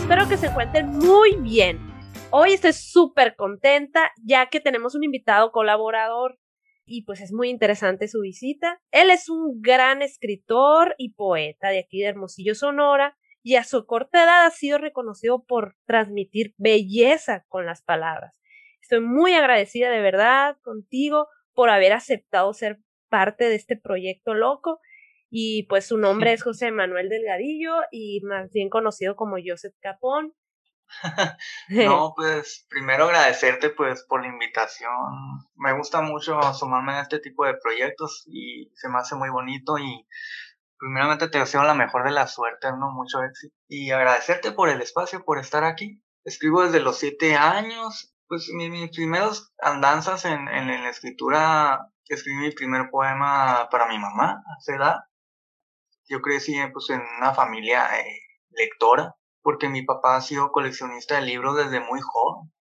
Espero que se encuentren muy bien. Hoy estoy súper contenta ya que tenemos un invitado colaborador y pues es muy interesante su visita. Él es un gran escritor y poeta de aquí de Hermosillo, Sonora, y a su corta edad ha sido reconocido por transmitir belleza con las palabras. Estoy muy agradecida de verdad contigo por haber aceptado ser parte de este proyecto loco y pues su nombre es José Manuel Delgadillo y más bien conocido como Joseph Capón. no, pues primero agradecerte pues por la invitación. Me gusta mucho sumarme a este tipo de proyectos y se me hace muy bonito y primeramente te deseo la mejor de la suerte, ¿no? Mucho éxito. Y agradecerte por el espacio, por estar aquí. Escribo desde los siete años. Pues mis, primeros andanzas en, en, la escritura, escribí mi primer poema para mi mamá a esa edad yo crecí pues, en una familia eh, lectora, porque mi papá ha sido coleccionista de libros desde muy joven.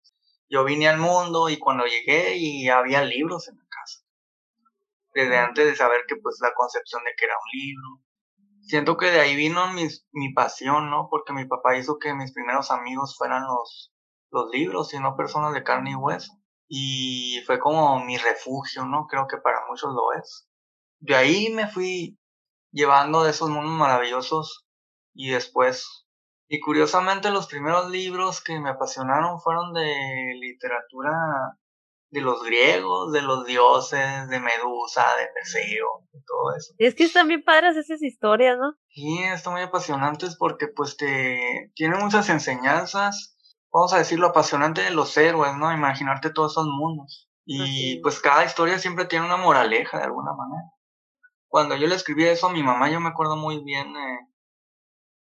Yo vine al mundo y cuando llegué y había libros en la casa. Desde antes de saber que pues la concepción de que era un libro. Siento que de ahí vino mi pasión, ¿no? Porque mi papá hizo que mis primeros amigos fueran los, los libros y no personas de carne y hueso. Y fue como mi refugio, ¿no? Creo que para muchos lo es. De ahí me fui llevando de esos mundos maravillosos y después y curiosamente los primeros libros que me apasionaron fueron de literatura de los griegos, de los dioses, de Medusa, de Perseo, de todo eso. Es que están bien padres esas historias, ¿no? Sí, están muy apasionantes porque pues te tienen muchas enseñanzas, vamos a decir lo apasionante de los héroes, ¿no? Imaginarte todos esos mundos. Y pues cada historia siempre tiene una moraleja de alguna manera cuando yo le escribí eso a mi mamá, yo me acuerdo muy bien eh,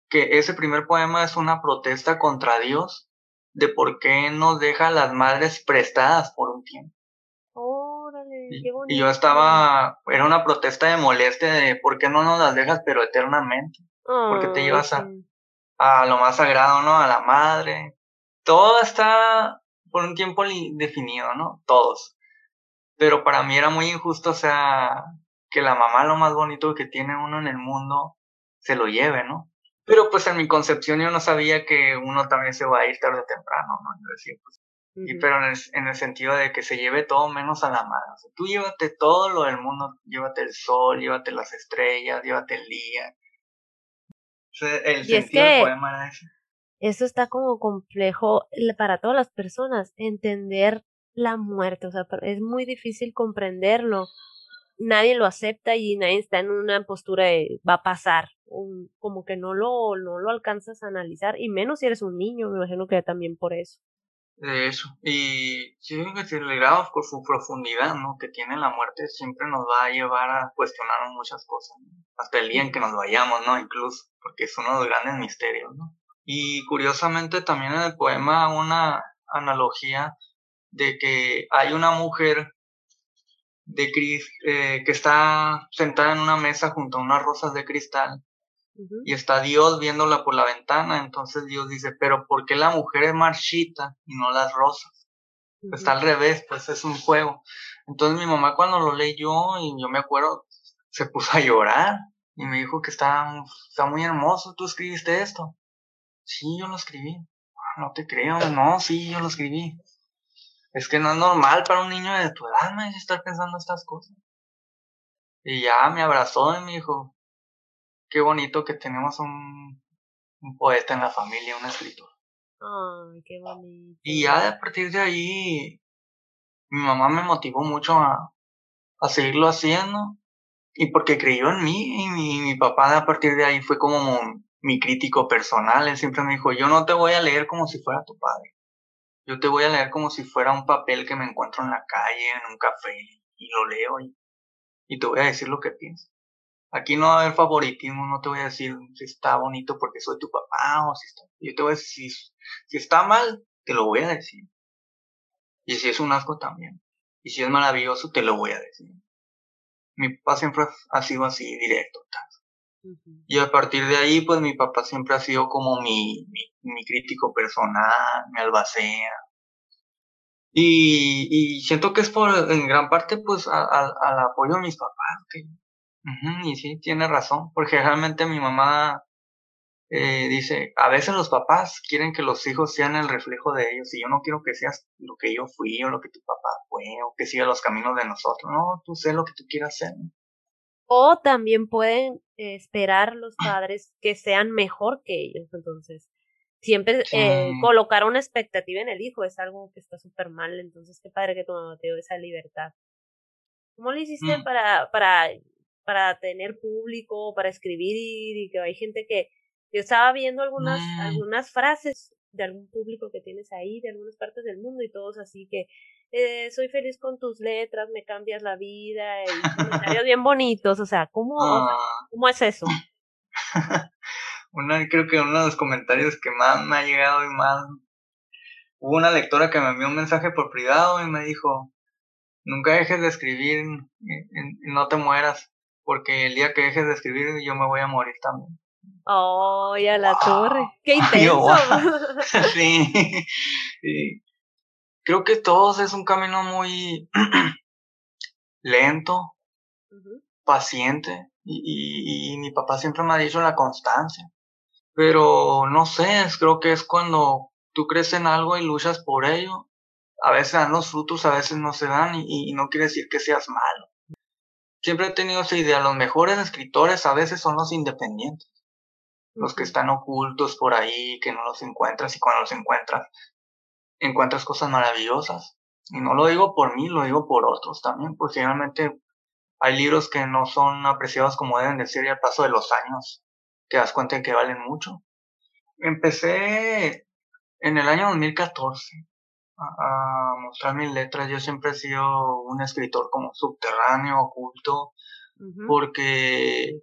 que ese primer poema es una protesta contra Dios de por qué nos deja las madres prestadas por un tiempo. Órale, qué bonito. Y yo estaba, era una protesta de molestia de por qué no nos las dejas pero eternamente. porque te llevas a, a lo más sagrado, ¿no? A la madre. Todo está por un tiempo definido, ¿no? Todos. Pero para mí era muy injusto, o sea, que la mamá lo más bonito que tiene uno en el mundo se lo lleve, ¿no? Pero pues en mi concepción yo no sabía que uno también se va a ir tarde o temprano, ¿no? Yo decía, pues, y, pero en el, en el, sentido de que se lleve todo menos a la madre. O sea, tú llévate todo lo del mundo, llévate el sol, llévate las estrellas, llévate el día. el sentido del poema era ese. Eso está como complejo para todas las personas, entender la muerte, o sea, es muy difícil comprenderlo nadie lo acepta y nadie está en una postura de va a pasar, como que no lo, no lo alcanzas a analizar, y menos si eres un niño, me imagino que también por eso. De eso, y sí que celebramos por su profundidad, ¿no? Que tiene la muerte siempre nos va a llevar a cuestionar muchas cosas, hasta el día en que nos vayamos, ¿no? Incluso, porque es uno de los grandes misterios, ¿no? Y curiosamente también en el poema una analogía de que hay una mujer de Cris, eh, que está sentada en una mesa junto a unas rosas de cristal y está Dios viéndola por la ventana. Entonces Dios dice, pero ¿por qué la mujer es marchita y no las rosas? Está al revés, pues es un juego. Entonces mi mamá cuando lo leyó y yo me acuerdo, se puso a llorar y me dijo que está, está muy hermoso, ¿tú escribiste esto? Sí, yo lo escribí. No te creo, no, sí, yo lo escribí. Es que no es normal para un niño de tu edad, me estar pensando estas cosas. Y ya me abrazó y me dijo, qué bonito que tenemos un, un poeta en la familia, un escritor. Ay, qué bonito. Y ya a partir de ahí, mi mamá me motivó mucho a, a seguirlo haciendo. Y porque creyó en mí, y mi, mi papá a partir de ahí fue como mi crítico personal. Él siempre me dijo, yo no te voy a leer como si fuera tu padre. Yo te voy a leer como si fuera un papel que me encuentro en la calle, en un café, y lo leo y, y te voy a decir lo que pienso. Aquí no va a haber favoritismo, no te voy a decir si está bonito porque soy tu papá o si está... Yo te voy a decir, si, si está mal, te lo voy a decir. Y si es un asco también. Y si es maravilloso, te lo voy a decir. Mi papá siempre ha sido así, directo. Y a partir de ahí, pues mi papá siempre ha sido como mi, mi, crítico personal, me albacea. Y, y siento que es por, en gran parte, pues, al apoyo de mis papás. Que, y sí, tiene razón, porque realmente mi mamá eh, dice, a veces los papás quieren que los hijos sean el reflejo de ellos y yo no quiero que seas lo que yo fui o lo que tu papá fue o que siga los caminos de nosotros. No, tú sé lo que tú quieras ser. O también pueden esperar los padres que sean mejor que ellos. Entonces, siempre eh, colocar una expectativa en el hijo es algo que está súper mal. Entonces, qué padre que tu mamá te dio esa libertad. ¿Cómo lo hiciste mm. para, para, para tener público, para escribir y que hay gente que yo estaba viendo algunas, mm. algunas frases de algún público que tienes ahí, de algunas partes del mundo y todos así que eh, soy feliz con tus letras, me cambias la vida, y comentarios bien bonitos, o sea, ¿cómo, ah. ¿cómo es eso? una, creo que uno de los comentarios que más me ha llegado y más... Hubo una lectora que me envió un mensaje por privado y me dijo, nunca dejes de escribir, no te mueras, porque el día que dejes de escribir yo me voy a morir también. ¡Oh, a la torre! ¡Qué intenso! sí. Creo que todos es un camino muy lento, paciente, y, mi papá siempre me ha dicho la constancia. Pero no sé, creo que es cuando tú crees en algo y luchas por ello. A veces dan los frutos, a veces no se dan, y, y no quiere decir que seas malo. Siempre he tenido esa idea, los mejores escritores a veces son los independientes los que están ocultos por ahí, que no los encuentras y cuando los encuentras, encuentras cosas maravillosas. Y no lo digo por mí, lo digo por otros también, porque realmente hay libros que no son apreciados como deben de ser y al paso de los años te das cuenta de que valen mucho. Empecé en el año 2014 a, a mostrar mis letras. Yo siempre he sido un escritor como subterráneo, oculto, porque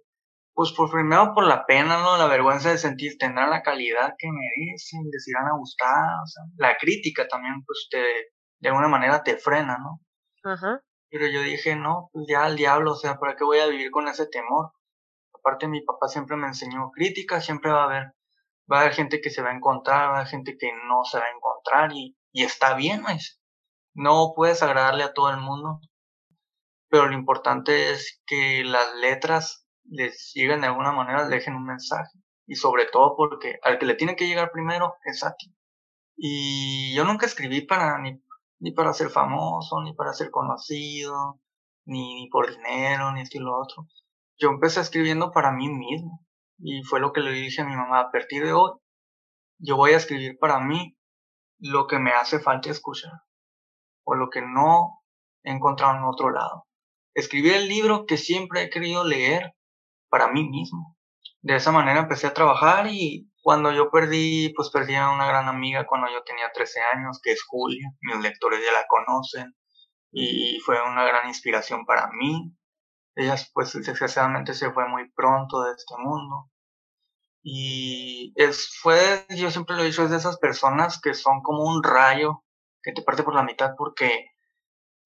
pues por primero por la pena, ¿no? La vergüenza de sentir, tendrán la calidad que merecen, les irán a gustar, o sea, la crítica también, pues te, de alguna manera te frena, ¿no? Ajá. Pero yo dije, no, pues ya al diablo, o sea, ¿para qué voy a vivir con ese temor? Aparte mi papá siempre me enseñó, crítica siempre va a haber, va a haber gente que se va a encontrar, va a haber gente que no se va a encontrar y, y está bien, ¿no? no puedes agradarle a todo el mundo, pero lo importante es que las letras les lleguen de alguna manera, dejen un mensaje. Y sobre todo porque al que le tiene que llegar primero es a ti. Y yo nunca escribí para ni, ni para ser famoso, ni para ser conocido, ni, por dinero, ni esto y lo otro. Yo empecé escribiendo para mí mismo. Y fue lo que le dije a mi mamá, a partir de hoy, yo voy a escribir para mí lo que me hace falta escuchar. O lo que no he encontrado en otro lado. Escribí el libro que siempre he querido leer para mí mismo. De esa manera empecé a trabajar y cuando yo perdí, pues perdí a una gran amiga cuando yo tenía 13 años, que es Julia, mis lectores ya la conocen y fue una gran inspiración para mí. Ella pues desgraciadamente se fue muy pronto de este mundo. Y es, fue, yo siempre lo he dicho, es de esas personas que son como un rayo que te parte por la mitad porque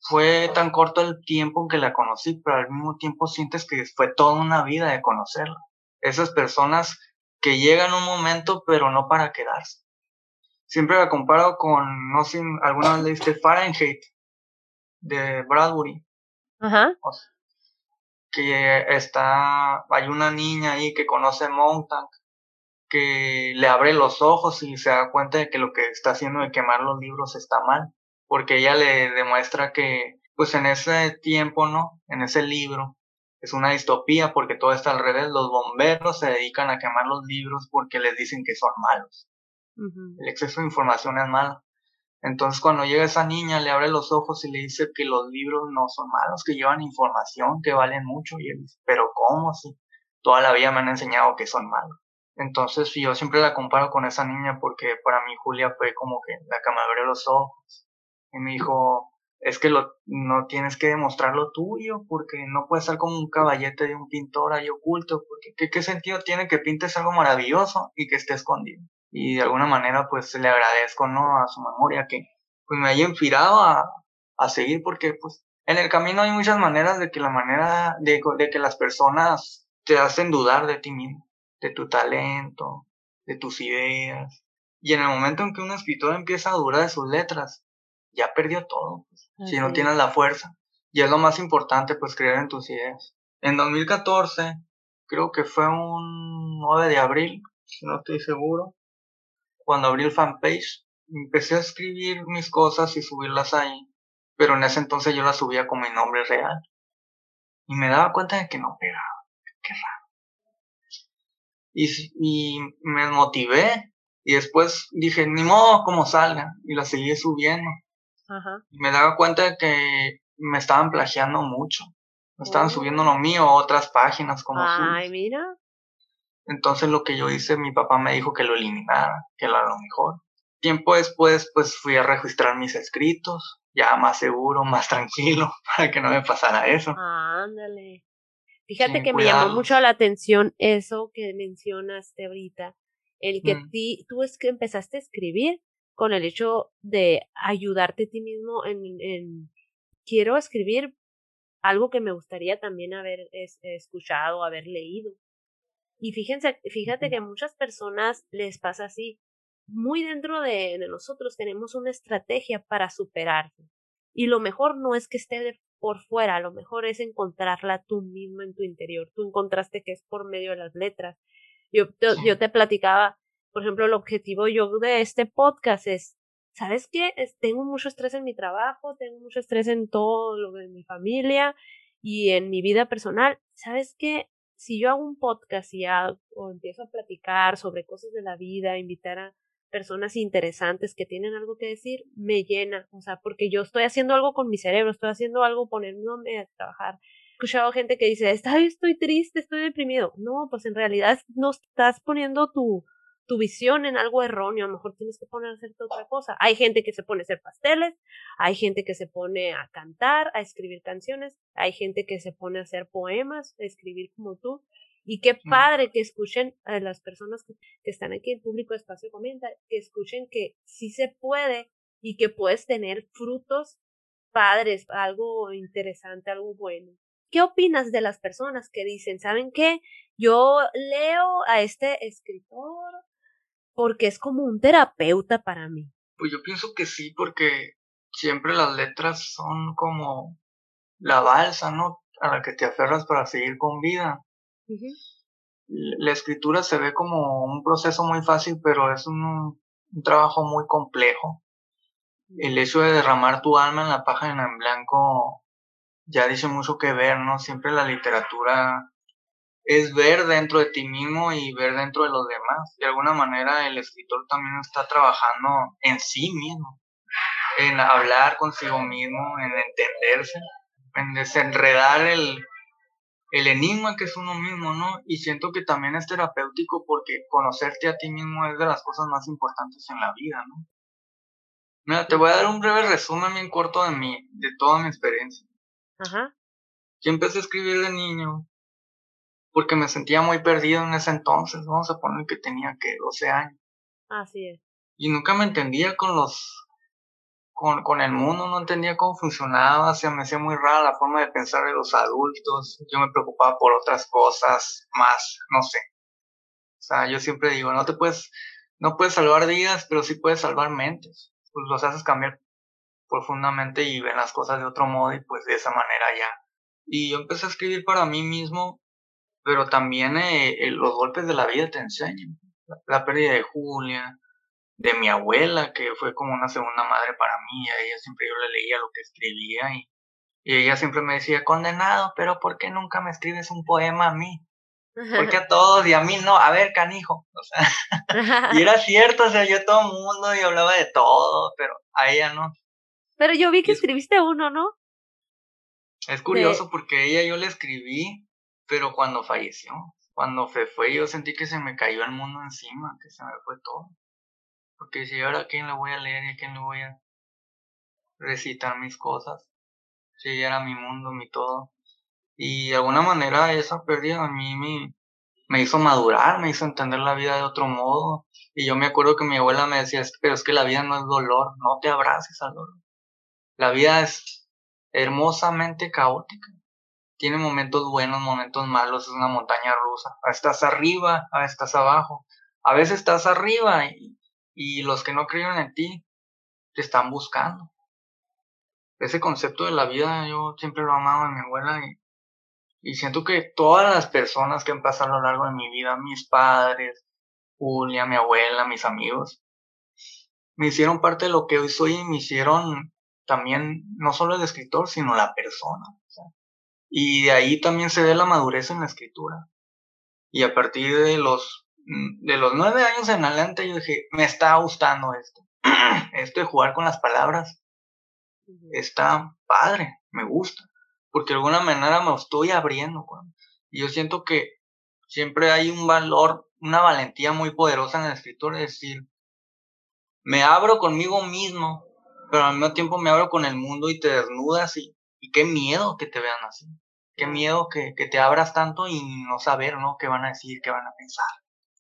fue tan corto el tiempo en que la conocí, pero al mismo tiempo sientes que fue toda una vida de conocerla. Esas personas que llegan un momento, pero no para quedarse. Siempre la comparo con, no sé, alguna vez leíste Fahrenheit de Bradbury. Ajá. que está, hay una niña ahí que conoce Montag, que le abre los ojos y se da cuenta de que lo que está haciendo de quemar los libros está mal porque ella le demuestra que, pues en ese tiempo, ¿no? En ese libro, es una distopía porque todo está al revés. Los bomberos se dedican a quemar los libros porque les dicen que son malos. El exceso de información es malo. Entonces cuando llega esa niña le abre los ojos y le dice que los libros no son malos, que llevan información, que valen mucho. Y él dice, pero ¿cómo? Si toda la vida me han enseñado que son malos. Entonces yo siempre la comparo con esa niña porque para mí Julia fue como que la que me abrió los ojos y me dijo, es que lo, no tienes que demostrar lo tuyo, porque no puedes ser como un caballete de un pintor ahí oculto, porque ¿qué, qué sentido tiene que pintes algo maravilloso y que esté escondido? Y de alguna manera, pues le agradezco, ¿no? A su memoria que pues, me haya inspirado a, a seguir, porque pues en el camino hay muchas maneras de que la manera, de, de que las personas te hacen dudar de ti mismo, de tu talento, de tus ideas. Y en el momento en que un escritor empieza a dudar de sus letras, ya perdió todo, pues, si no tienes la fuerza. Y es lo más importante, pues creer en tus ideas. En 2014, creo que fue un 9 de abril, no estoy seguro. Cuando abrí el fanpage, empecé a escribir mis cosas y subirlas ahí, pero en ese entonces yo las subía con mi nombre real. Y me daba cuenta de que no pegaba. Qué raro. Y, y me motivé y después dije, ni modo, como salga. Y la seguí subiendo. Ajá. Y me daba cuenta de que me estaban plagiando mucho. Me estaban oh. subiendo lo mío a otras páginas como Ay, mira. Entonces lo que yo hice, mi papá me dijo que lo eliminara, que era lo mejor. Tiempo después, pues fui a registrar mis escritos, ya más seguro, más tranquilo, para que no me pasara eso. Ándale. Fíjate que me llamó mucho la atención eso que mencionaste ahorita, el que ti, tú es que empezaste a escribir con el hecho de ayudarte a ti mismo en, en quiero escribir algo que me gustaría también haber escuchado, haber leído. Y fíjense, fíjate que a muchas personas les pasa así. Muy dentro de, de nosotros tenemos una estrategia para superarse. Y lo mejor no es que esté por fuera, lo mejor es encontrarla tú mismo en tu interior. Tú encontraste que es por medio de las letras. Yo, yo te platicaba, por ejemplo, el objetivo yo de este podcast es ¿sabes qué? tengo mucho estrés en mi trabajo, tengo mucho estrés en todo lo de mi familia y en mi vida personal. ¿Sabes qué? Si yo hago un podcast y hago, o empiezo a platicar sobre cosas de la vida, invitar a personas interesantes que tienen algo que decir, me llena, o sea, porque yo estoy haciendo algo con mi cerebro, estoy haciendo algo poniéndome a trabajar. He escuchado gente que dice, estoy triste, estoy deprimido. No, pues en realidad no estás poniendo tu, tu visión en algo erróneo, a lo mejor tienes que poner a hacer otra cosa. Hay gente que se pone a hacer pasteles, hay gente que se pone a cantar, a escribir canciones, hay gente que se pone a hacer poemas, a escribir como tú. Y qué padre que escuchen a las personas que, están aquí, el público de espacio comenta, que escuchen que sí se puede y que puedes tener frutos padres, algo interesante, algo bueno. ¿Qué opinas de las personas que dicen, ¿saben qué? Yo leo a este escritor porque es como un terapeuta para mí. Pues yo pienso que sí, porque siempre las letras son como la balsa, ¿no? A la que te aferras para seguir con vida. La escritura se ve como un proceso muy fácil, pero es un, un trabajo muy complejo. El hecho de derramar tu alma en la página en blanco ya dice mucho que ver, ¿no? Siempre la literatura es ver dentro de ti mismo y ver dentro de los demás. De alguna manera el escritor también está trabajando en sí mismo, en hablar consigo mismo, en entenderse, en desenredar el, el enigma que es uno mismo, ¿no? Y siento que también es terapéutico porque conocerte a ti mismo es de las cosas más importantes en la vida, ¿no? Mira, te voy a dar un breve resumen bien corto de mi, de toda mi experiencia. Ajá. Yo empecé a escribir de niño porque me sentía muy perdido en ese entonces, vamos a poner que tenía que 12 años. Así es. Y nunca me entendía con los con, con el mundo, no entendía cómo funcionaba, o sea, me hacía muy rara la forma de pensar de los adultos, yo me preocupaba por otras cosas más, no sé. O sea, yo siempre digo, no te puedes, no puedes salvar vidas, pero sí puedes salvar mentes. Pues los haces cambiar profundamente y ven las cosas de otro modo y pues de esa manera ya. Y yo empecé a escribir para mí mismo pero también eh, los golpes de la vida te enseñan. La, pérdida de Julia, de mi abuela, que fue como una segunda madre para mí, a ella siempre yo le leía lo que escribía y, y ella siempre me decía, condenado, pero ¿por qué nunca me escribes un poema a mí? Porque a todos y a mí no, a ver, canijo. O sea, y era cierto, o sea, yo todo el mundo y hablaba de todo, pero a ella no. Pero yo vi que escribiste uno, ¿no? Es curioso porque ella yo le escribí pero cuando falleció, cuando se fue, yo sentí que se me cayó el mundo encima, que se me fue todo. Porque si ahora a quién le voy a leer y a quién le voy a recitar mis cosas, si era mi mundo, mi todo. Y de alguna manera esa pérdida a mí me, me hizo madurar, me hizo entender la vida de otro modo. Y yo me acuerdo que mi abuela me decía, pero es que la vida no es dolor, no te abraces al dolor. La vida es hermosamente caótica tiene momentos buenos, momentos malos, es una montaña rusa. Estás arriba, a estás abajo. A veces estás arriba y, los que no creen en ti te están buscando. Ese concepto de la vida yo siempre lo he amado mi abuela y, y siento que todas las personas que han pasado a lo largo de mi vida, mis padres, Julia, mi abuela, mis amigos, me hicieron parte de lo que hoy soy y me hicieron también no solo el escritor, sino la persona. Y de ahí también se ve la madurez en la escritura. Y a partir de los, mm, de los nueve años en adelante yo dije, me está gustando esto. esto de jugar con las palabras está padre, me gusta. Porque de alguna manera me estoy abriendo. Y yo siento que siempre hay un valor, una valentía muy poderosa en el escritor, es decir, me abro conmigo mismo, pero al mismo tiempo me abro con el mundo y te desnudas y, y qué miedo que te vean así. Qué miedo que, que, te abras tanto y no saber, ¿no? ¿Qué van a decir? ¿Qué van a pensar?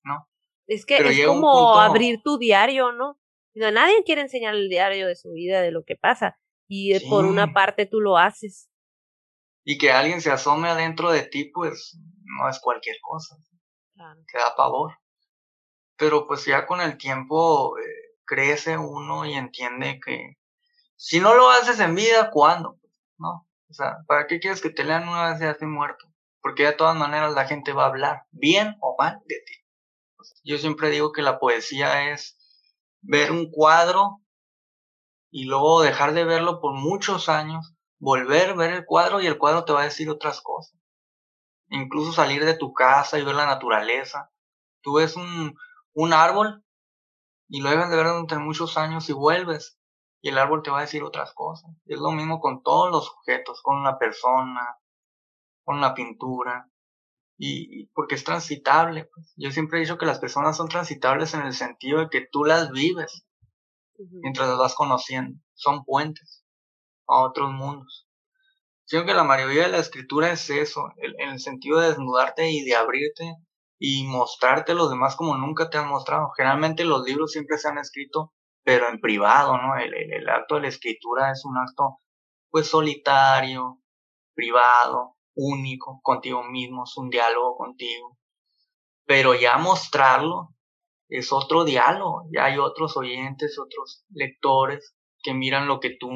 ¿No? Es que es como abrir tu diario, ¿no? Nadie quiere enseñar el diario de su vida, de lo que pasa. Y por una parte tú lo haces. Y que alguien se asome adentro de ti, pues no es cualquier cosa. Claro. Te da pavor. Pero pues ya con el tiempo eh, crece uno y entiende que si no lo haces en vida, ¿cuándo? ¿No? O sea, ¿para qué quieres que te lean una vez ya esté muerto? Porque de todas maneras la gente va a hablar, bien o mal, de ti. Yo siempre digo que la poesía es ver un cuadro y luego dejar de verlo por muchos años, volver a ver el cuadro y el cuadro te va a decir otras cosas. Incluso salir de tu casa y ver la naturaleza. Tú ves un, un árbol y lo debes de ver durante muchos años y vuelves y el árbol te va a decir otras cosas. Es lo mismo con todos los objetos, con una persona, con la pintura, y, porque es transitable. Pues. Yo siempre he dicho que las personas son transitables en el sentido de que tú las vives mientras las vas conociendo, son puentes a otros mundos. Siento que la mayoría de la escritura es eso, en el sentido de desnudarte y de abrirte y mostrarte a los demás como nunca te han mostrado. Generalmente los libros siempre se han escrito, pero en privado, ¿no? El, el, acto de la escritura es un acto, pues, solitario, privado, único, contigo mismo, es un diálogo contigo. Pero ya mostrarlo es otro diálogo, ya hay otros oyentes, otros lectores que miran lo que tú,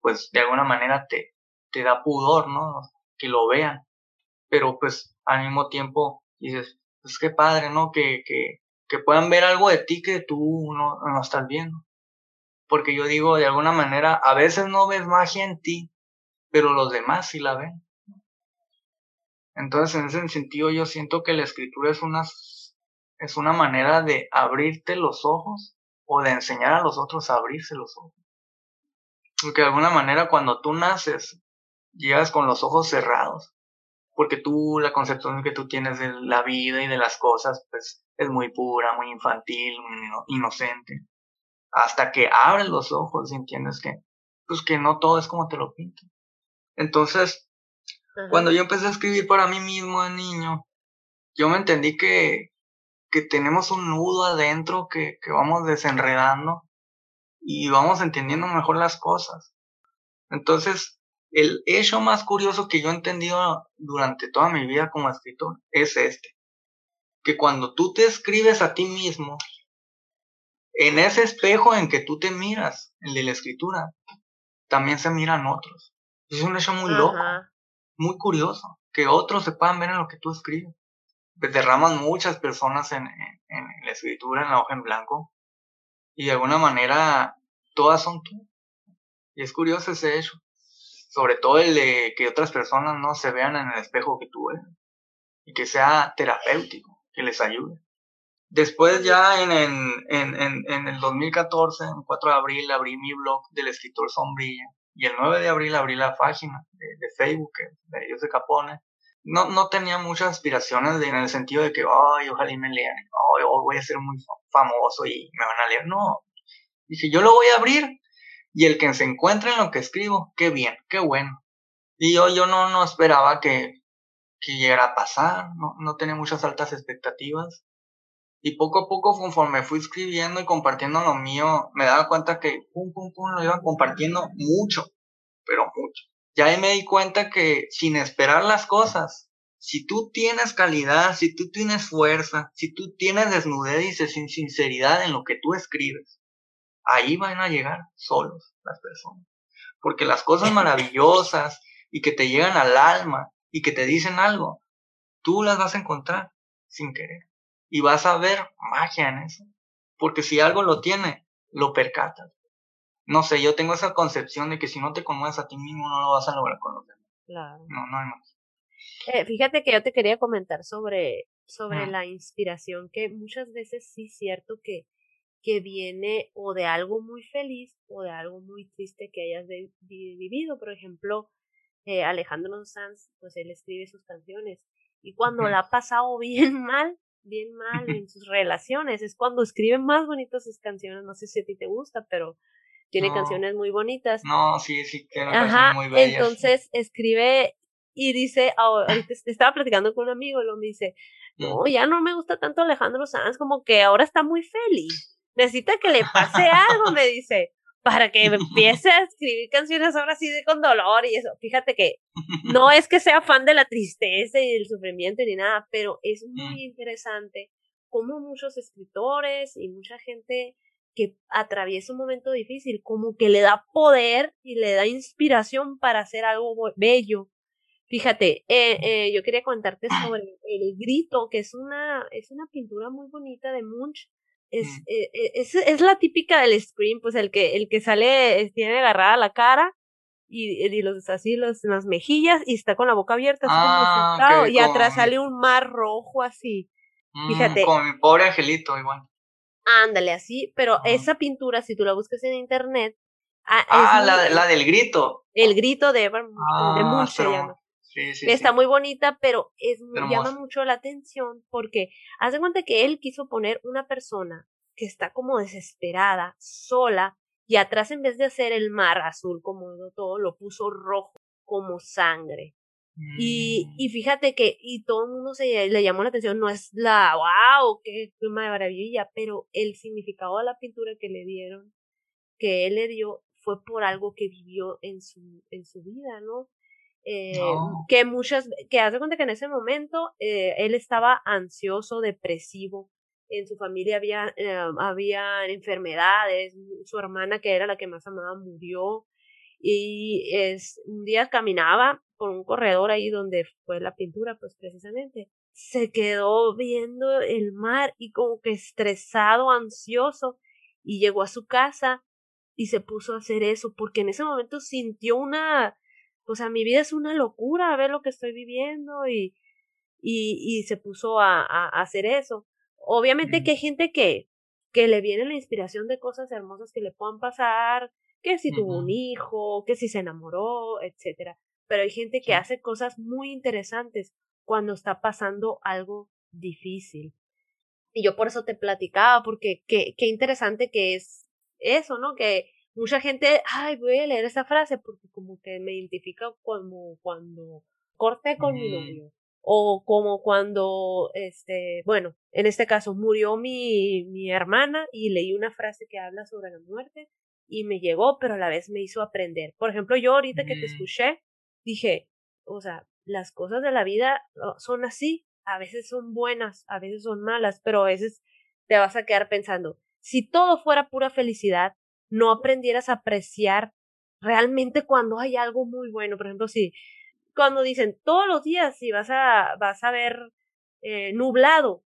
pues, de alguna manera te, te da pudor, ¿no? Que lo vean. Pero, pues, al mismo tiempo dices, pues qué padre, ¿no? Que, que, que puedan ver algo de ti que tú no, no estás viendo. Porque yo digo, de alguna manera, a veces no ves magia en ti, pero los demás sí la ven. Entonces, en ese sentido, yo siento que la escritura es una, es una manera de abrirte los ojos o de enseñar a los otros a abrirse los ojos. Porque de alguna manera, cuando tú naces, llegas con los ojos cerrados porque tú, la concepción que tú tienes de la vida y de las cosas, pues es muy pura, muy infantil, muy inocente. Hasta que abres los ojos y entiendes que, pues que no todo es como te lo pintan. Entonces, cuando yo empecé a escribir para mí mismo de niño, yo me entendí que, que tenemos un nudo adentro que, que vamos desenredando y vamos entendiendo mejor las cosas. Entonces, el hecho más curioso que yo he entendido durante toda mi vida como escritor es este, que cuando tú te escribes a ti mismo, en ese espejo en que tú te miras, el de la escritura, también se miran otros. Es un hecho muy loco, muy curioso, que otros se puedan ver en lo que tú escribes. Derraman muchas personas en, en la escritura, en la hoja en blanco, y de alguna manera todas son tú. Y es curioso ese hecho sobre todo el de que otras personas no se vean en el espejo que tú ves y que sea terapéutico, que les ayude. Después ya en, en, en, en, el 2014, el 4 de abril, abrí mi blog del escritor Sombrilla y el 9 de abril abrí la página de, Facebook de ellos de Capone. No, no tenía muchas aspiraciones en el sentido de que, ay, ojalá me lean, ay, voy a ser muy famoso y me van a leer. No, dije, yo lo voy a abrir y el que se encuentre en lo que escribo, qué bien, qué bueno. Y yo, yo no, no esperaba que, que llegara a pasar, no, no tenía muchas altas expectativas. Y poco a poco, conforme fui escribiendo y compartiendo lo mío, me daba cuenta que pum, pum, pum, lo iban compartiendo mucho, pero mucho. Ya ahí me di cuenta que sin esperar las cosas, si tú tienes calidad, si tú tienes fuerza, si tú tienes desnudez y sinceridad en lo que tú escribes, ahí van a llegar solos las personas. Porque las cosas maravillosas y que te llegan al alma y que te dicen algo, tú las vas a encontrar sin querer. Y vas a ver magia en eso. Porque si algo lo tiene, lo percatas. No sé, yo tengo esa concepción de que si no te conmueves a ti mismo, no lo vas a lograr con los demás. Claro. No, no hay más. Eh, fíjate que yo te quería comentar sobre, sobre la inspiración, que muchas veces sí es cierto que, que viene o de algo muy feliz o de algo muy triste que hayas vivido. Por ejemplo, eh, Alejandro Sanz, pues él escribe sus canciones y cuando la ha pasado bien mal, bien mal en sus relaciones, es cuando escribe más bonitas sus canciones. No sé si a ti te gusta, pero tiene canciones muy bonitas. No, sí, sí, tiene canciones muy bellas. Entonces escribe y dice, ahorita estaba platicando con un amigo y lo me dice, no, mm. ya no me gusta tanto Alejandro Sanz, como que ahora está muy feliz. Necesita que le pase algo, me dice, para que empiece a escribir canciones ahora sí de con dolor y eso. Fíjate que no es que sea fan de la tristeza y del sufrimiento ni nada, pero es muy mm. interesante cómo muchos escritores y mucha gente que atraviesa un momento difícil, como que le da poder y le da inspiración para hacer algo bello Fíjate, eh, eh, yo quería contarte sobre el grito, que es una, es una pintura muy bonita de Munch. Es, mm. eh, eh, es, es, la típica del Scream, pues el que, el que sale, tiene agarrada la cara y, y los así los, las mejillas y está con la boca abierta, así como ah, y atrás sale un mar rojo así. Mm, Fíjate. Como mi pobre angelito, igual. Ándale, así, pero esa pintura, si tú la buscas en internet. Ah, ah la, la del grito. El grito de, de Munch se llama está muy bonita, pero es, llama mucho la atención porque haz cuenta que él quiso poner una persona que está como desesperada, sola, y atrás en vez de hacer el mar azul como todo, lo puso rojo como sangre. Y, mm. y fíjate que, y todo el mundo se le llamó la atención, no es la, wow, qué pluma de maravilla, pero el significado de la pintura que le dieron, que él le dio, fue por algo que vivió en su, en su vida, ¿no? Eh, que muchas, que hace cuenta que en ese momento eh, él estaba ansioso, depresivo, en su familia había, eh, había enfermedades, su hermana que era la que más amaba murió y es, un día caminaba por un corredor ahí donde fue la pintura, pues precisamente, se quedó viendo el mar y como que estresado, ansioso y llegó a su casa y se puso a hacer eso porque en ese momento sintió una o sea, mi vida es una locura, a ver lo que estoy viviendo y, y, y se puso a, a, hacer eso. Obviamente que hay gente que, que le viene la inspiración de cosas hermosas que le puedan pasar, que si tuvo un hijo, que si se enamoró, etcétera. Pero hay gente que hace cosas muy interesantes cuando está pasando algo difícil. Y yo por eso te platicaba, porque qué, qué interesante que es eso, ¿no? Que mucha gente, ay, voy a leer esa frase porque como que me identifica como cuando corté con mi novio o como cuando, este, bueno, en este caso murió mi, mi hermana y leí una frase que habla sobre la muerte y me llegó, pero a la vez me hizo aprender. Por ejemplo, yo ahorita que te escuché, dije, o sea, las cosas de la vida oh, son así, a veces son buenas, a veces son malas, pero a veces te vas a quedar pensando, si todo fuera pura felicidad, no aprendieras a apreciar realmente cuando hay algo muy bueno. Por ejemplo, si cuando dicen todos los días si vas a, vas a ver eh, nublado,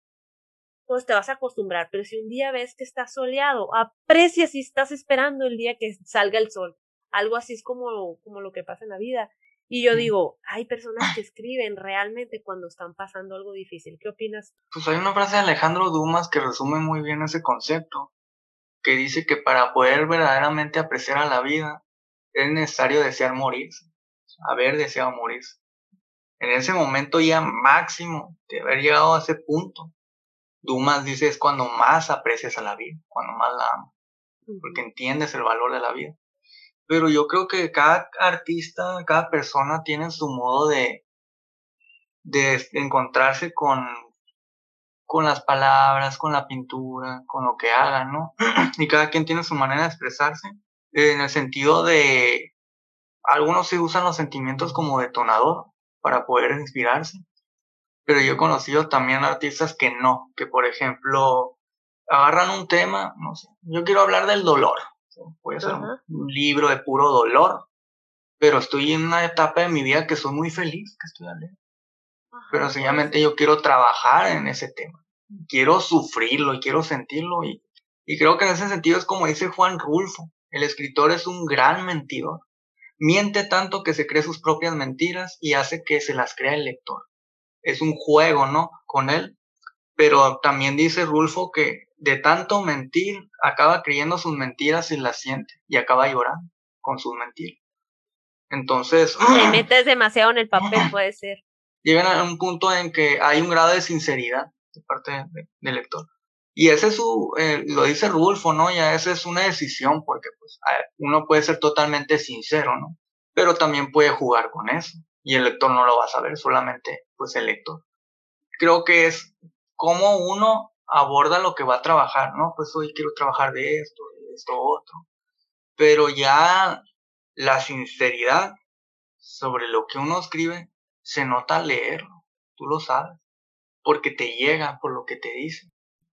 pues te vas a acostumbrar. Pero si un día ves que está soleado, aprecia si estás esperando el día que salga el sol. Algo así es como, como lo que pasa en la vida. Y yo digo, hay personas que escriben realmente cuando están pasando algo difícil. ¿Qué opinas? Pues hay una frase de Alejandro Dumas que resume muy bien ese concepto que dice que para poder verdaderamente apreciar a la vida es necesario desear morirse, haber deseado morirse. En ese momento ya máximo de haber llegado a ese punto, Dumas dice es cuando más aprecias a la vida, cuando más la amas, porque entiendes el valor de la vida. Pero yo creo que cada artista, cada persona tiene su modo de, de encontrarse con con las palabras, con la pintura, con lo que hagan, ¿no? y cada quien tiene su manera de expresarse, en el sentido de, algunos se usan los sentimientos como detonador para poder inspirarse, pero yo he conocido también artistas que no, que por ejemplo, agarran un tema, no sé, yo quiero hablar del dolor, puede ser un libro de puro dolor, pero estoy en una etapa de mi vida que soy muy feliz, que estoy alegre pero sencillamente yo quiero trabajar en ese tema. quiero sufrirlo y quiero sentirlo y, y creo que en ese sentido es como dice Juan Rulfo, el escritor es un gran mentidor. Miente tanto que se cree sus propias mentiras y hace que se las crea el lector. Es un juego, ¿no? Con él. Pero también dice Rulfo que de tanto mentir acaba creyendo sus mentiras y las siente y acaba llorando con sus mentiras. Entonces... Te metes demasiado en el papel, puede ser. Llegan a un punto en que hay un grado de sinceridad de parte del lector. Y ese es su, eh, lo dice Rulfo, ¿no? Ya esa es una decisión porque pues uno puede ser totalmente sincero, ¿no? Pero también puede jugar con eso y el lector no lo va a saber, solamente pues el lector. Creo que es cómo uno aborda lo que va a trabajar, ¿no? Pues hoy quiero trabajar de esto, de esto, otro. Pero ya la sinceridad sobre lo que uno escribe se nota leerlo, tú lo sabes, porque te llega por lo que te dice.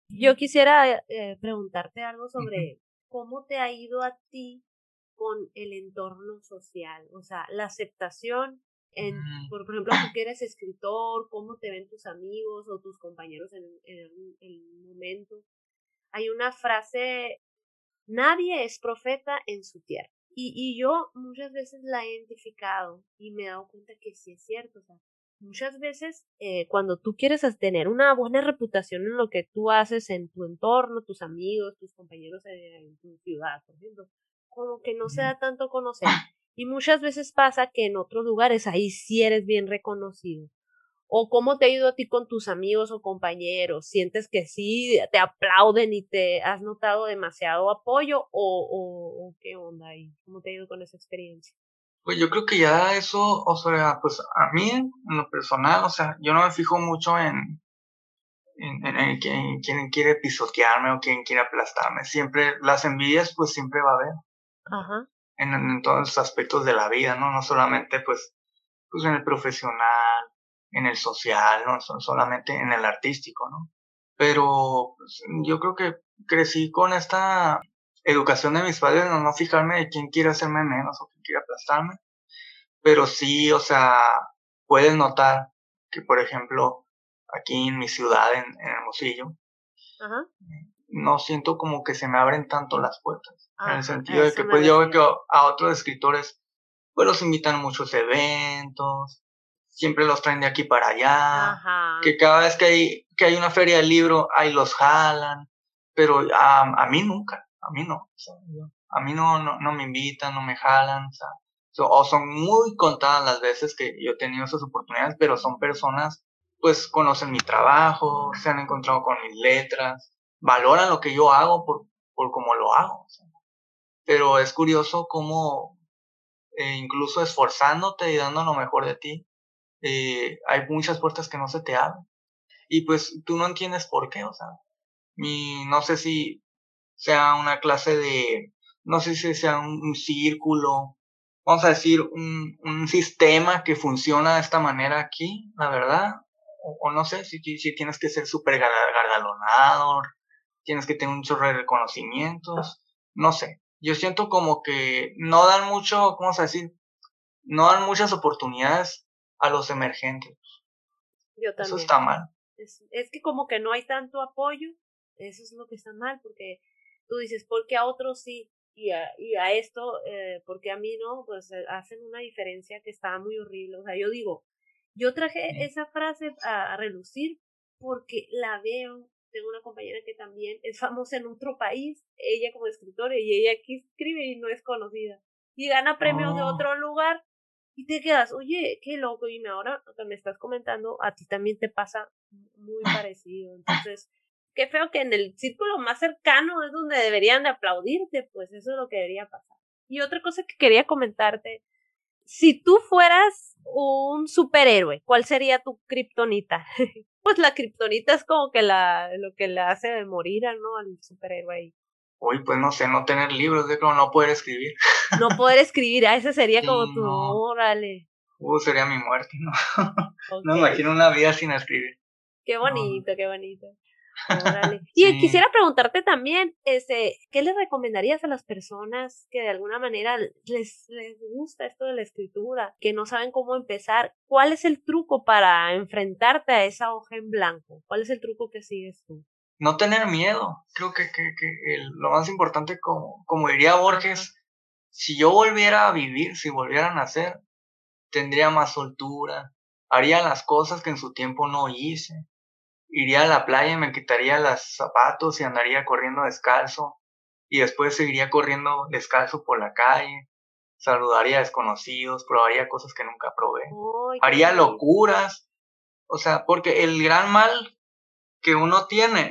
Yo quisiera eh, preguntarte algo sobre cómo te ha ido a ti con el entorno social, o sea, la aceptación en, mm. por, ejemplo, tú que eres escritor, cómo te ven tus amigos o tus compañeros en, el momento. Hay una frase, nadie es profeta en su tierra. Y, y yo muchas veces la he identificado y me he dado cuenta que sí es cierto. O sea, muchas veces eh, cuando tú quieres tener una buena reputación en lo que tú haces en tu entorno, tus amigos, tus compañeros en, tu ciudad, por ejemplo, como que no se da tanto conocer. Y muchas veces pasa que en otros lugares ahí sí eres bien reconocido. ¿O cómo te ha ido a ti con tus amigos o compañeros? ¿Sientes que sí te aplauden y te has notado demasiado apoyo? ¿O, o, qué onda ahí? ¿Cómo te ha ido con esa experiencia? Pues yo creo que ya eso, o sea, pues a mí en lo personal, o sea, yo no me fijo mucho en, en, en, quién quiere pisotearme o quién quiere aplastarme. Siempre, las envidias pues siempre va a haber. Ajá en, todos los aspectos de la vida, ¿no? No solamente pues, pues en el profesional, en el social, no solamente en el artístico, ¿no? Pero pues, yo creo que crecí con esta educación de mis padres, no, no fijarme de quién quiere hacerme menos o quién quiere aplastarme, pero sí, o sea, puedes notar que, por ejemplo, aquí en mi ciudad, en, en Hermosillo, Ajá no siento como que se me abren tanto las puertas. en el sentido de que pues yo veo que a otros escritores pues los invitan a muchos eventos, siempre los traen de aquí para allá, que cada vez que hay, que hay una feria del libro, ahí los jalan, pero a, a mí nunca, a mí no, a mí no, no, no, me invitan, no me jalan, o, sea, o son muy contadas las veces que yo he tenido esas oportunidades, pero son personas, pues conocen mi trabajo, se han encontrado con mis letras, valoran lo que yo hago por, por cómo lo hago. Pero es curioso cómo, eh, incluso esforzándote y dando lo mejor de ti, eh, hay muchas puertas que no se te abren. Y pues tú no entiendes por qué, o sea, mi, no sé si sea una clase de, no sé si sea un, círculo, vamos a decir, un, un, sistema que funciona de esta manera aquí, la verdad, o, no sé, si, si tienes que ser súper galardonado, tienes que tener un chorro de reconocimientos, no sé. Yo siento como que no dan mucho, ¿cómo se decir? No dan muchas oportunidades a los emergentes. Yo también. Eso está mal. Es, es que como que no hay tanto apoyo, eso es lo que está mal, porque tú dices, ¿por qué a otros sí? Y a, y a esto, eh, porque a mí no, pues eh, hacen una diferencia que está muy horrible. O sea, yo digo, yo traje esa frase a, a, relucir porque la veo tengo una compañera que también es famosa en otro país, ella como escritora, y ella aquí escribe y no es conocida. Y gana premios de oh. otro lugar. Y te quedas, oye, qué loco. Y ahora que me estás comentando, a ti también te pasa muy parecido. Entonces, qué feo que en el círculo más cercano es donde deberían de aplaudirte, pues eso es lo que debería pasar. Y otra cosa que quería comentarte, si tú fueras un superhéroe, ¿cuál sería tu kriptonita? pues la kriptonita es como que la, lo que le hace morir ¿no? al superhéroe ahí. Uy, pues no sé, no tener libros, de como no poder escribir. No poder escribir, a ese sería como tu, órale. Uh, sería mi muerte, ¿no? No me imagino una vida sin escribir. Qué bonito, qué bonito. Y quisiera preguntarte también, este, ¿qué le recomendarías a las personas que de alguna manera les, les gusta esto de la escritura, que no saben cómo empezar? ¿Cuál es el truco para enfrentarte a esa hoja en blanco? ¿Cuál es el truco que sigues tú? No tener miedo. Creo que, que, que lo más importante, como, como diría Borges, si yo volviera a vivir, si volviera a nacer, tendría más soltura, haría las cosas que en su tiempo no hice, iría a la playa y me quitaría los zapatos y andaría corriendo descalzo, y después seguiría corriendo descalzo por la calle, saludaría a desconocidos, probaría cosas que nunca probé, haría locuras, o sea, porque el gran mal que uno tiene,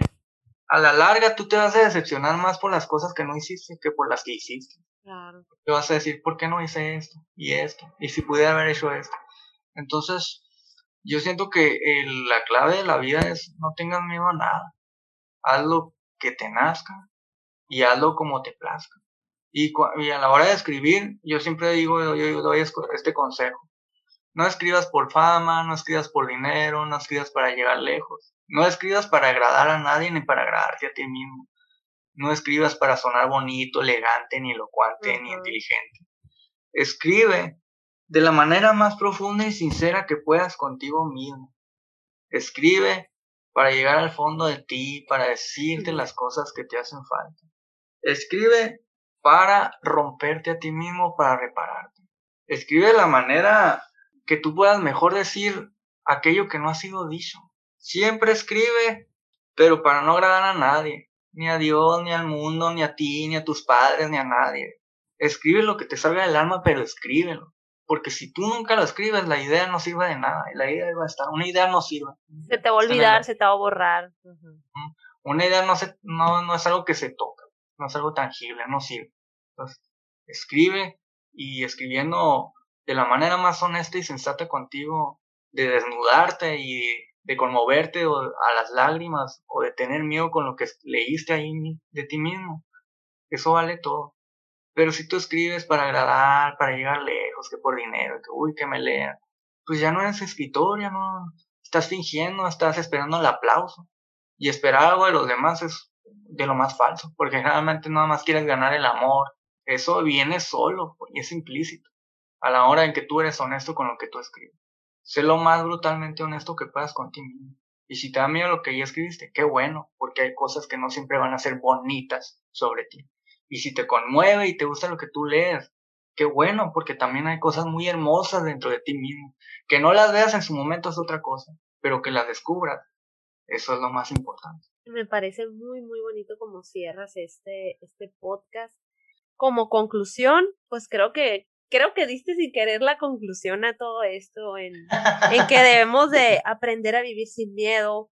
a la larga tú te vas a decepcionar más por las cosas que no hiciste que por las que hiciste. Claro. Te vas a decir, ¿por qué no hice esto y esto? Y si pudiera haber hecho esto. Entonces, yo siento que la clave de la vida es no tengas miedo a nada. Haz lo que te nazca y hazlo como te plazca. Y, a la hora de escribir, yo siempre digo, yo, yo doy este consejo. No escribas por fama, no escribas por dinero, no escribas para llegar lejos. No escribas para agradar a nadie ni para agradarte a ti mismo. No escribas para sonar bonito, elegante, ni elocuente, ni inteligente. Escribe de la manera más profunda y sincera que puedas contigo mismo. Escribe para llegar al fondo de ti, para decirte las cosas que te hacen falta. Escribe para romperte a ti mismo, para repararte. Escribe de la manera que tú puedas mejor decir aquello que no ha sido dicho. Siempre escribe, pero para no agradar a nadie, ni a Dios, ni al mundo, ni a ti, ni a tus padres, ni a nadie. Escribe lo que te salga del alma, pero escríbelo. Porque si tú nunca lo escribes, la idea no sirve de nada. La idea va a estar. Una idea no sirve. Se te va a olvidar, se te va a borrar. Una idea no, se, no, no es algo que se toca. No es algo tangible, no sirve. Entonces, escribe y escribiendo de la manera más honesta y sensata contigo, de desnudarte y de conmoverte a las lágrimas o de tener miedo con lo que leíste ahí de ti mismo. Eso vale todo. Pero si tú escribes para agradar, para llegar lejos, que por dinero, que uy, que me lean, pues ya no eres escritor, ya no estás fingiendo, estás esperando el aplauso. Y esperar algo de los demás es de lo más falso, porque generalmente nada más quieres ganar el amor. Eso viene solo y es implícito a la hora en que tú eres honesto con lo que tú escribes. Sé lo más brutalmente honesto que puedas contigo mismo. Y si te da miedo lo que ya escribiste, qué bueno, porque hay cosas que no siempre van a ser bonitas sobre ti. Y si te conmueve y te gusta lo que tú lees, qué bueno, porque también hay cosas muy hermosas dentro de ti mismo. Que no las veas en su momento es otra cosa, pero que las descubras, eso es lo más importante. Me parece muy, muy bonito como cierras este, este podcast. Como conclusión, pues creo que creo que diste sin querer la conclusión a todo esto, en, en que debemos de aprender a vivir sin miedo,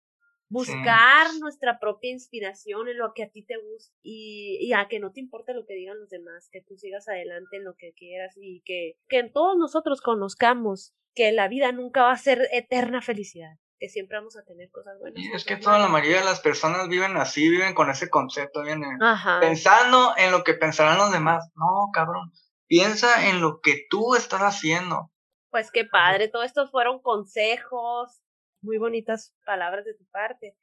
buscar nuestra propia inspiración en lo que a ti te gusta y, y, a que no te importe lo que digan los demás, que tú sigas adelante en lo que quieras y que, que todos nosotros conozcamos que la vida nunca va a ser eterna felicidad, que siempre vamos a tener cosas buenas. Y es que toda la mayoría de las personas viven así, viven con ese concepto, vienen pensando en lo que pensarán los demás. No, cabrón, piensa en lo que tú estás haciendo. Pues qué padre, todos estos fueron consejos, muy bonitas palabras de tu parte.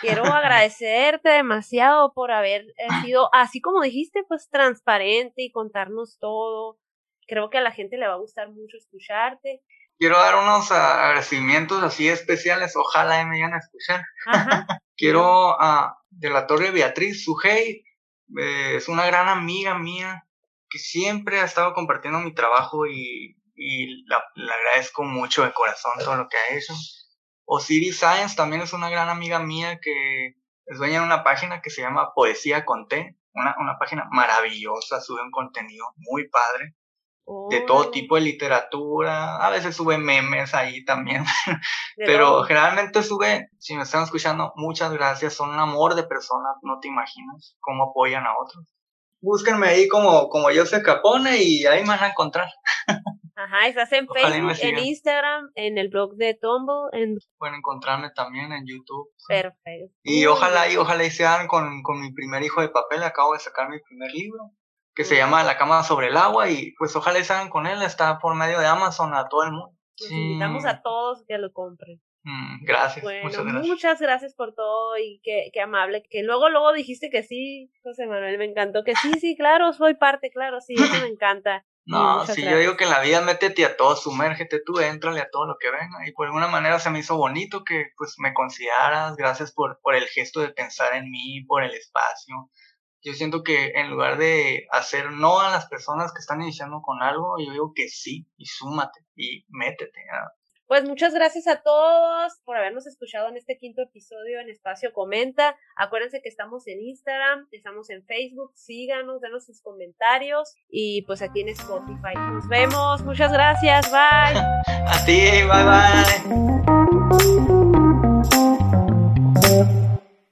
Quiero agradecerte demasiado por haber eh, sido, así como dijiste, pues transparente y contarnos todo. Creo que a la gente le va a gustar mucho escucharte. Quiero dar unos agradecimientos así especiales, ojalá me vayan a escuchar. Quiero a de la Torre Beatriz Sujei, eh, es una gran amiga mía que siempre ha estado compartiendo mi trabajo y, y la, le agradezco mucho de corazón todo lo que ha hecho. Osiris Science también es una gran amiga mía que es dueña de una página que se llama Poesía con T, una, una página maravillosa, sube un contenido muy padre de todo tipo de literatura, a veces sube memes ahí también, pero generalmente sube, si me están escuchando, muchas gracias, son un amor de personas, no te imaginas cómo apoyan a otros. Búsquenme ahí como, como Joseph Capone y ahí me van a encontrar. Ajá, estás en Facebook, en Instagram, en el blog de Tombo. En... Pueden encontrarme también en YouTube. Perfecto. Y ojalá y ojalá y sean con, con mi primer hijo de papel. Acabo de sacar mi primer libro que se llama La cama sobre el agua y pues ojalá y sean con él. Está por medio de Amazon a todo el mundo. Invitamos a todos que lo compren. Mm, gracias, bueno, muchas gracias. Muchas gracias por todo y qué, qué amable. Que luego, luego dijiste que sí, José Manuel, me encantó que sí, sí, claro, soy parte, claro, sí, eso me encanta. No, si yo digo que en la vida métete a todo, sumérgete tú, éntrale a todo lo que venga. Y por alguna manera se me hizo bonito que pues me consideraras, gracias por, por el gesto de pensar en mí, por el espacio. Yo siento que en lugar de hacer no a las personas que están iniciando con algo, yo digo que sí, y súmate, y métete. Pues muchas gracias a todos por habernos escuchado en este quinto episodio en Espacio Comenta. Acuérdense que estamos en Instagram, estamos en Facebook, síganos, denos sus comentarios y pues aquí en Spotify. Nos vemos, muchas gracias, bye. a ti, bye bye.